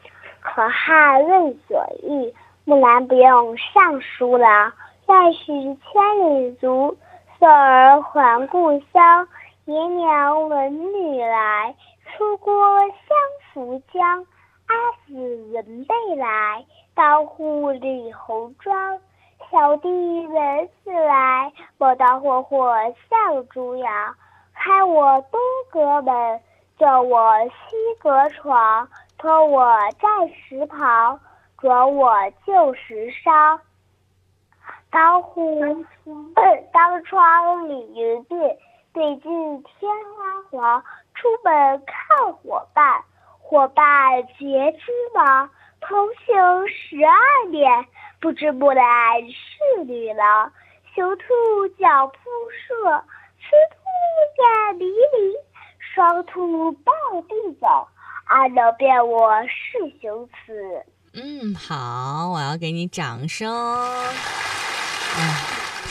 [SPEAKER 2] 可汗问所欲，木兰不用尚书郎。愿许千里足，送儿还故乡。爷娘闻女来，出郭相扶将。阿姊闻妹来，当户理侯庄。小弟闻姊来，莫道霍霍向猪羊。开我东阁门，坐我西阁床。脱我战时袍，着我旧时裳。当户当窗理云鬓，对镜天花黄。出门看伙伴，伙伴结织忙。同行十二年，不知木兰是女郎。雄兔脚扑朔，雌兔眼迷离。双兔傍地走，安能辨我是雄雌？
[SPEAKER 1] 嗯，好，我要给你掌声。哎，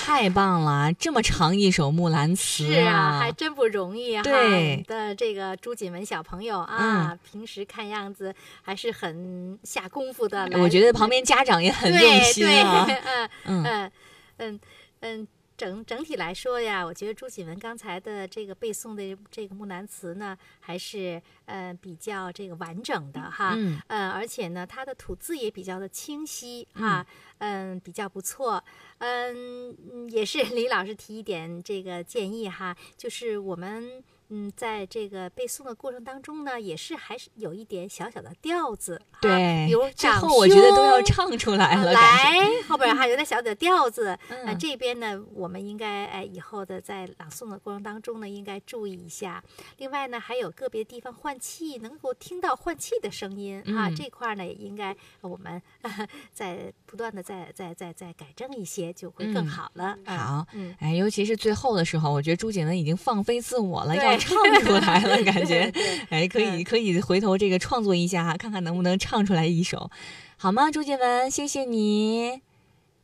[SPEAKER 1] 太棒了！这么长一首《木兰辞》
[SPEAKER 4] 是啊，还真不容易哈。
[SPEAKER 1] 对
[SPEAKER 4] 的这个朱锦文小朋友啊，平时看样子还是很下功夫的。
[SPEAKER 1] 我觉得旁边家长也很用
[SPEAKER 4] 对
[SPEAKER 1] 心
[SPEAKER 4] 对，
[SPEAKER 1] 啊。
[SPEAKER 4] 嗯
[SPEAKER 1] 嗯
[SPEAKER 4] 嗯嗯嗯，整整体来说呀，我觉得朱启文刚才的这个背诵的这个《木兰辞》呢，还是呃比较这个完整的哈。
[SPEAKER 1] 嗯
[SPEAKER 4] 呃，而且呢，他的吐字也比较的清晰哈，嗯，比较不错。嗯，嗯也是 李老师提一点这个建议哈，就是我们嗯，在这个背诵的过程当中呢，也是还是有一点小小的调子哈，
[SPEAKER 1] 对
[SPEAKER 4] 比如，
[SPEAKER 1] 最后我觉得都要唱出来
[SPEAKER 4] 呃
[SPEAKER 1] 了，
[SPEAKER 4] 来，后边还有点小的调子。那，
[SPEAKER 1] 嗯
[SPEAKER 4] 这边呢，我们应该哎，以后的在朗诵的过程当中呢，应该注意一下。另外呢，还有个别地方换气，能够听到换气的声音啊，
[SPEAKER 1] 嗯
[SPEAKER 4] 这块儿呢，也应该我们 在不断的再再再再改正一些，就会更
[SPEAKER 1] 嗯
[SPEAKER 4] 好了。嗯
[SPEAKER 1] 好，
[SPEAKER 4] 嗯。
[SPEAKER 1] 哎，尤其是最后的时候，我觉得朱景文已经放飞自我了，
[SPEAKER 4] 对
[SPEAKER 1] 要唱出来了，感觉。哎，可以
[SPEAKER 4] 嗯
[SPEAKER 1] 可以回头这个创作一下哈，看看能不能唱出来一首，好吗？朱杰文，谢谢你，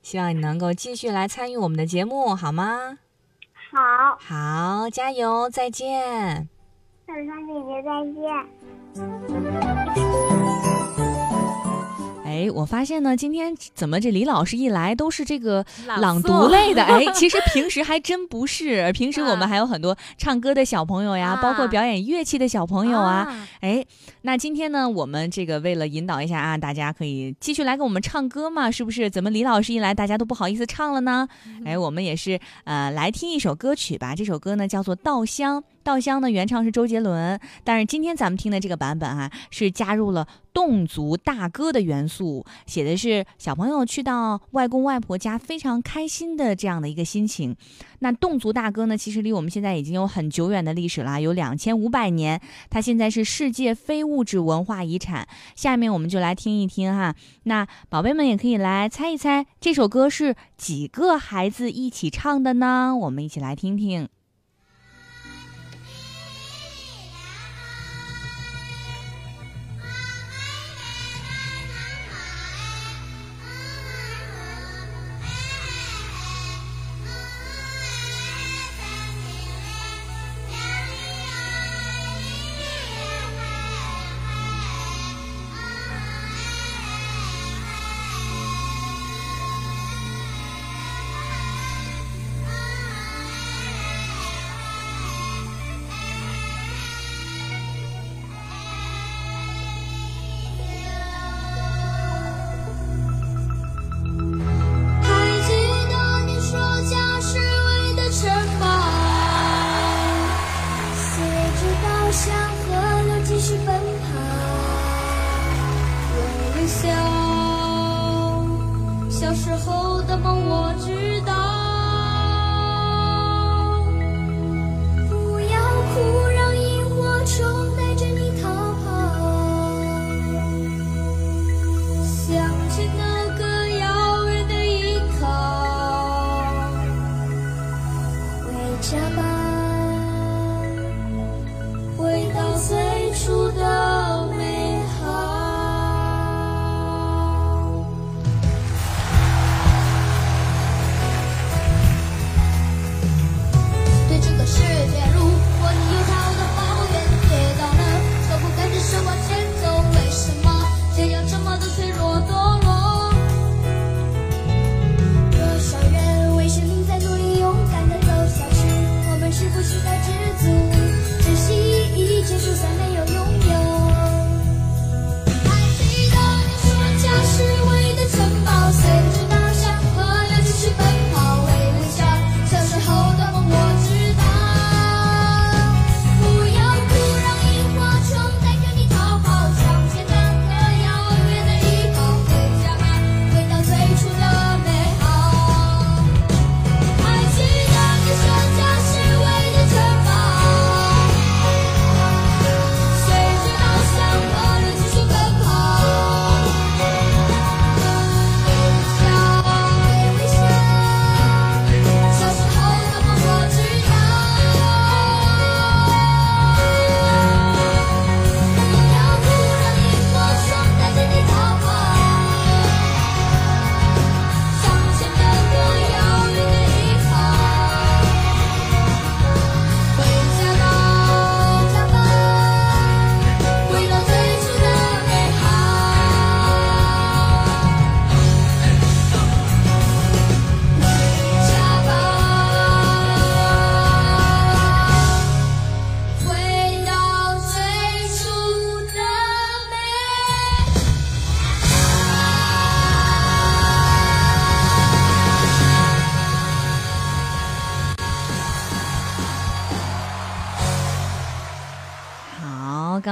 [SPEAKER 1] 希望你能够继续来参与我们的节目，好吗？好，
[SPEAKER 6] 好，加油，再见。
[SPEAKER 1] 小川姐姐再见。
[SPEAKER 6] 哎，我发现呢，今天怎么这李老师一来都是这个朗
[SPEAKER 4] 朗
[SPEAKER 6] 读类的？哎，其实平时还真不是，平时我们
[SPEAKER 4] 啊
[SPEAKER 6] 还有很多唱歌的小朋友呀，包括
[SPEAKER 4] 啊
[SPEAKER 6] 表演乐器的小朋友啊。
[SPEAKER 4] 啊
[SPEAKER 6] 哎，那今天呢，我们这个为了引导一下啊，大家可以继续来给我们唱歌嘛，是不是？怎么李老师一来，大家都不好意思唱了呢？哎，我们也是呃来听一首歌曲吧。这首歌呢叫做《稻香》，《稻香》呢原唱是周杰伦，但是今天咱们听的这个版本啊，是加入了侗族大歌的元素，写的是小朋友去到外公外婆家非常开心的这样的一个心情。那侗族大歌呢，其实离我们现在已经有很久远的历史了，有两千五百年。它现在是世界非物质文化遗产。下面我们就来听一听哈。那宝贝们也可以来猜一猜，这首歌是几个孩子一起唱的呢？我们一起来听听。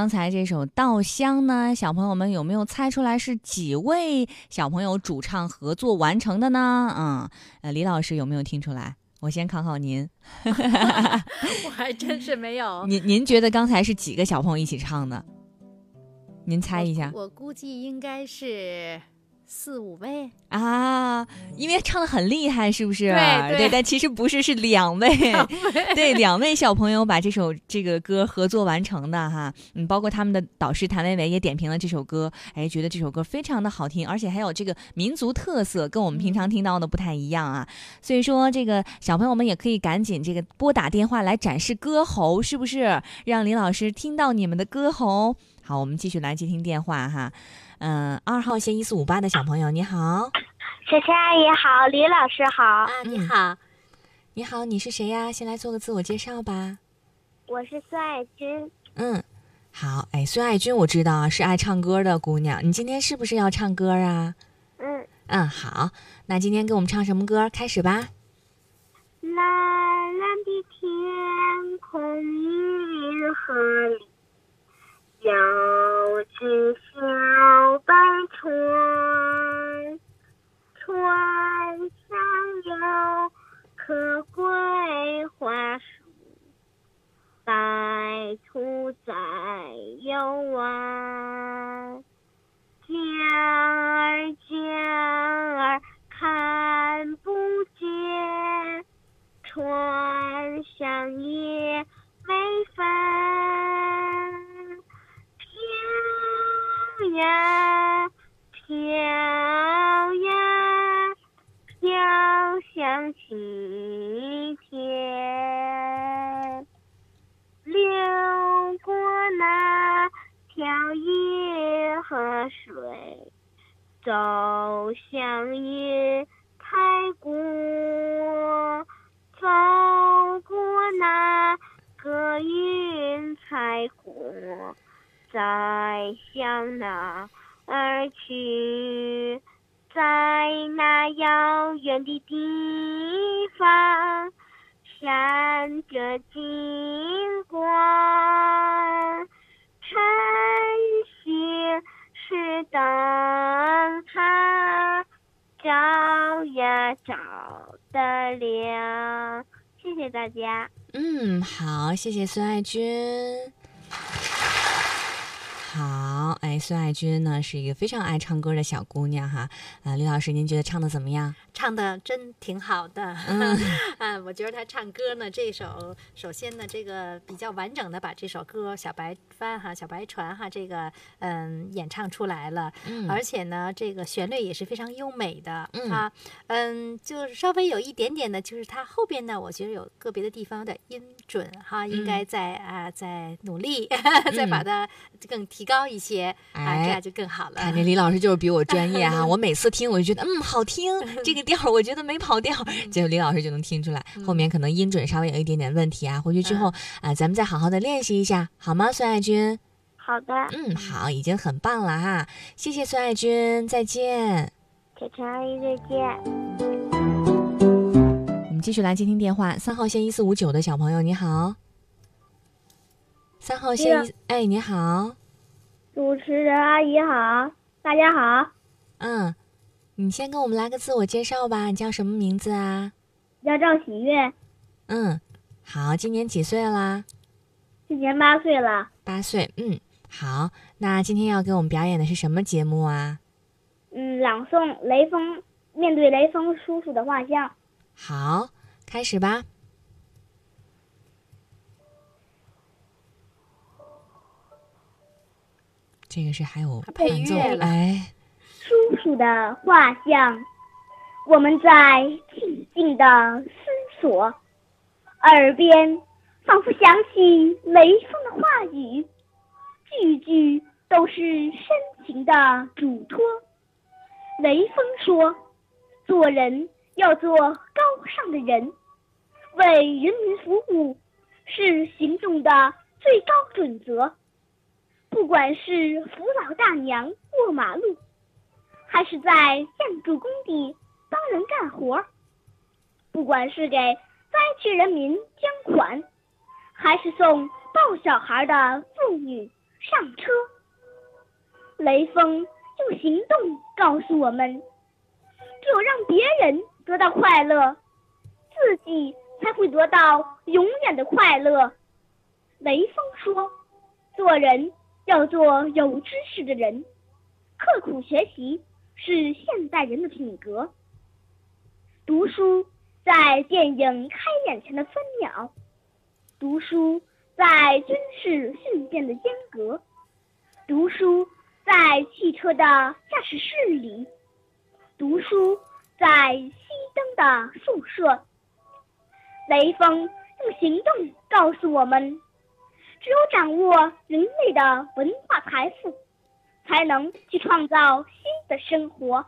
[SPEAKER 6] 刚才这首《稻香》呢，小朋友们有没有猜出来是几位小朋友主唱合作完成的呢？嗯，呃，李老师有没有听出来？我先考考您，
[SPEAKER 4] 我还真是没有。
[SPEAKER 6] 您您觉得刚才是几个小朋友一起唱的？您猜一下。
[SPEAKER 4] 我，我估计应该是四五位。
[SPEAKER 1] 啊，因为唱的很厉害，是不是？
[SPEAKER 4] 对对
[SPEAKER 1] 但其实不是，是两位，对，两位小朋友把这首这个歌合作完成的哈。嗯，包括他们的导师谭维维也点评了这首歌，哎，觉得这首歌非常的好听，而且还有这个民族特色，跟我们平常听到的不太一样啊。所以说，这个小朋友们也可以赶紧这个拨打电话来展示歌喉，是不是？让林老师听到你们的歌喉。好，我们继续来接听电话哈。嗯，二号线一四五八的小朋友，你好。
[SPEAKER 2] 小陈阿姨好，李老师好，
[SPEAKER 4] 啊，你
[SPEAKER 1] 嗯
[SPEAKER 4] 好，
[SPEAKER 1] 你好，你是谁呀？先来做个自我介绍吧。
[SPEAKER 2] 我是孙爱军。
[SPEAKER 1] 嗯，好，哎，孙爱军我知道啊，是爱唱歌的姑娘。你今天是不是要唱歌啊？
[SPEAKER 2] 嗯，
[SPEAKER 1] 嗯，好，那今天给我们唱什么歌？开始吧。
[SPEAKER 2] 蓝蓝的天空，银河里有船，船上有棵桂花树，白兔在游玩。桨儿桨儿看不见，船上也没帆。飘呀飘呀飘向西天，流过那条野河水，走向野太国，走过那个云彩国，再向那而去？在那遥远的地方，闪着金光。晨曦是灯塔，照呀照的亮。谢谢大家。
[SPEAKER 1] 嗯，好，谢谢孙爱军。好，哎，孙爱军呢是一个非常爱唱歌的小姑娘哈。啊、李老师，您觉得唱的怎么样？
[SPEAKER 4] 唱的真挺好的。
[SPEAKER 1] 嗯
[SPEAKER 4] 啊，我觉得她唱歌呢，这首首先呢，这个比较完整的把这首歌《小白帆》哈，《小白船》哈，这个嗯演唱出来了。
[SPEAKER 1] 嗯
[SPEAKER 4] 而且呢，这个旋律也是非常优美的
[SPEAKER 1] 嗯
[SPEAKER 4] 啊，嗯，就是稍微有一点点的，就是它后边呢，我觉得有个别的地方的音准哈，应该再啊再努力，再把它更提高一些啊，
[SPEAKER 1] 哎
[SPEAKER 4] 这样就更好了。
[SPEAKER 1] 看这李老师就是比我专业哈，我每次听我就觉得嗯好听，这个调儿我觉得没跑调，结果李老师就能听出来，后面可能音准稍微有一点点问题啊，回去之后啊、咱们再好好的练习一下，好吗？孙爱军，
[SPEAKER 2] 好的，
[SPEAKER 1] 嗯，好，已经很棒了哈，谢谢孙爱军，再见。
[SPEAKER 2] 小陈阿姨再见。
[SPEAKER 1] 我们继续来接听电话，三号线一四五九的小朋友你好，三号线一，哎你好，
[SPEAKER 2] 主持人阿姨好，大家好，
[SPEAKER 1] 嗯，你先跟我们来个自我介绍吧，你叫什么名字啊？
[SPEAKER 2] 叫赵喜悦，
[SPEAKER 1] 嗯，好，今年几岁啦？
[SPEAKER 2] 今年八岁了。
[SPEAKER 1] 八岁，嗯，好，那今天要给我们表演的是什么节目啊？
[SPEAKER 2] 嗯，朗诵雷锋面对雷锋叔叔的画像。
[SPEAKER 1] 好，开始吧。这个是还有
[SPEAKER 4] 还配
[SPEAKER 1] 伴奏
[SPEAKER 4] 乐了
[SPEAKER 1] 哎，
[SPEAKER 2] 叔叔的画像，我们在静静的思索，耳边仿佛响起雷锋的话语，句句都是深情的嘱托。雷锋说：“做人要做高尚的人，为人民服务是行动的最高准则。不管是扶老大娘过马路。”还是在建筑工地帮人干活，不管是给灾区人民捐款，还是送抱小孩的妇女上车，雷锋用行动告诉我们：只有让别人得到快乐，自己才会得到永远的快乐。雷锋说：“做人要做有知识的人，刻苦学习。”是现代人的品格。读书在电影开演前的分秒，读书在军事训练的间隔，读书在汽车的驾驶室里，读书在熄灯的宿舍。雷锋用行动告诉我们：只有掌握人类的文化财富，才能去创造新的生活。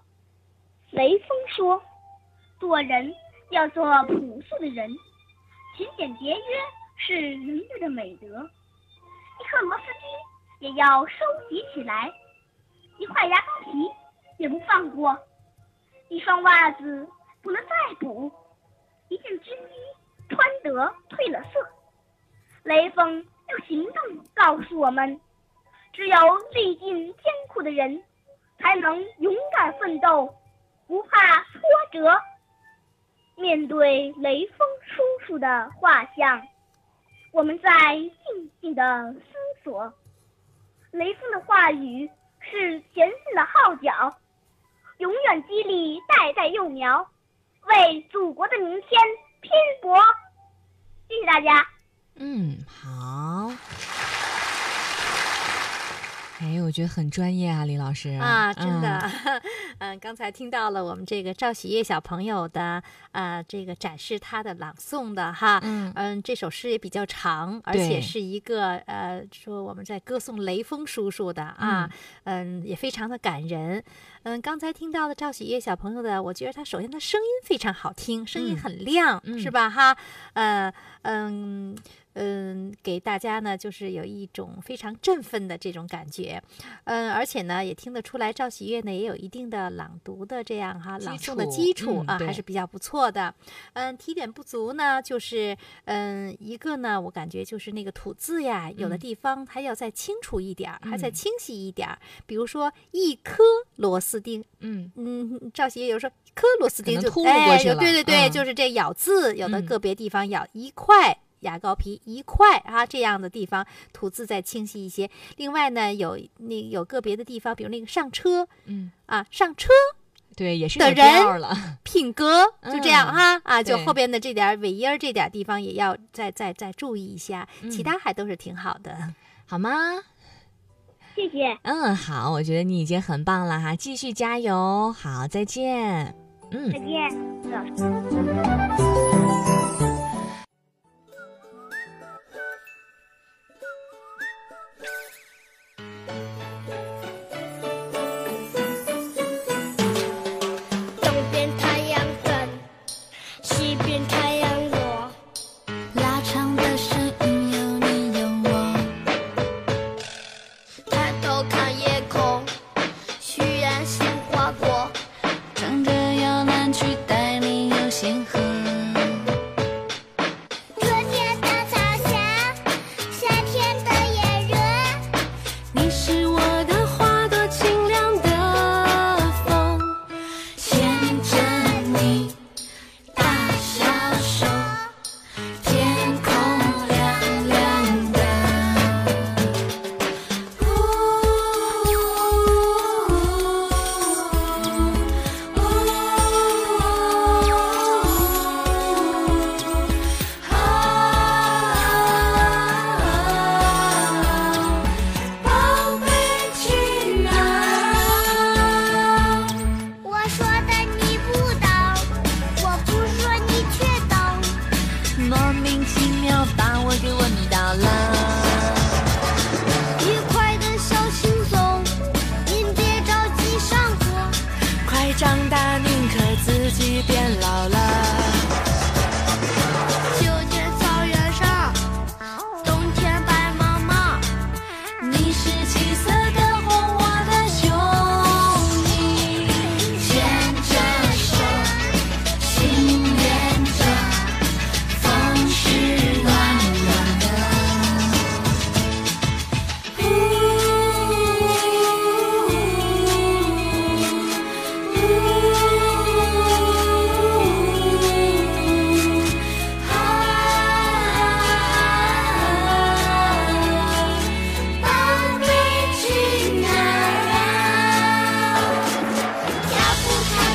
[SPEAKER 2] 雷锋说：“做人要做朴素的人，勤俭节约是人类的美德。一颗螺丝钉也要收集起来，一块牙膏皮也不放过，一双袜子不能再补，一件军衣。”穿得褪了色，雷锋用行动告诉我们：只有历尽艰苦的人，才能勇敢奋斗，不怕挫折。面对雷锋叔叔的画像，我们在静静的思索。雷锋的话语是前进的号角，永远激励代代幼苗，为祖国的明天。拼搏，谢谢大家。
[SPEAKER 1] 嗯，好。哎，我觉得很专业啊，李老师
[SPEAKER 4] 啊，真的。嗯，刚才听到了我们这个赵喜叶小朋友的呃，这个展示他的朗诵的哈，
[SPEAKER 1] 嗯
[SPEAKER 4] 嗯，这首诗也比较长，而且是一个呃，说我们在歌颂雷锋叔叔的啊，嗯，也非常的感人。嗯，刚才听到的赵喜叶小朋友的，我觉得他首先他声音非常好听，声音很亮，
[SPEAKER 1] 嗯、
[SPEAKER 4] 是吧？哈，呃，嗯。嗯，给大家呢，就是有一种非常振奋的这种感觉，嗯，而且呢，也听得出来赵喜悦呢也有一定的朗读的这样哈朗诵的基础啊，还是比较不错的。嗯，提点不足呢，就是嗯一个呢，我感觉就是那个吐字呀，有的地方还要再清楚一点，还再清晰一点。比如说一颗螺丝钉，
[SPEAKER 1] 嗯
[SPEAKER 4] 嗯，赵喜悦有时候一颗螺丝钉就
[SPEAKER 1] 突过去了，
[SPEAKER 4] 对对对，就是这咬字，有的个别地方咬一块。牙膏皮一块啊，这样的地方吐字再清晰一些。另外呢，有那有个别的地方，比如那个上车，
[SPEAKER 1] 嗯
[SPEAKER 4] 啊，上车，
[SPEAKER 1] 对，也是
[SPEAKER 4] 的人
[SPEAKER 1] 了。
[SPEAKER 4] 品格就这样哈、
[SPEAKER 1] 嗯、
[SPEAKER 4] 啊，就后边的这点尾音儿这点地方也要再再再注意一下，
[SPEAKER 1] 嗯、
[SPEAKER 4] 其他还都是挺好的，
[SPEAKER 1] 好吗？
[SPEAKER 2] 谢谢。
[SPEAKER 1] 嗯，好，我觉得你已经很棒了哈，继续加油。好，再见。嗯，
[SPEAKER 2] 再见，老师。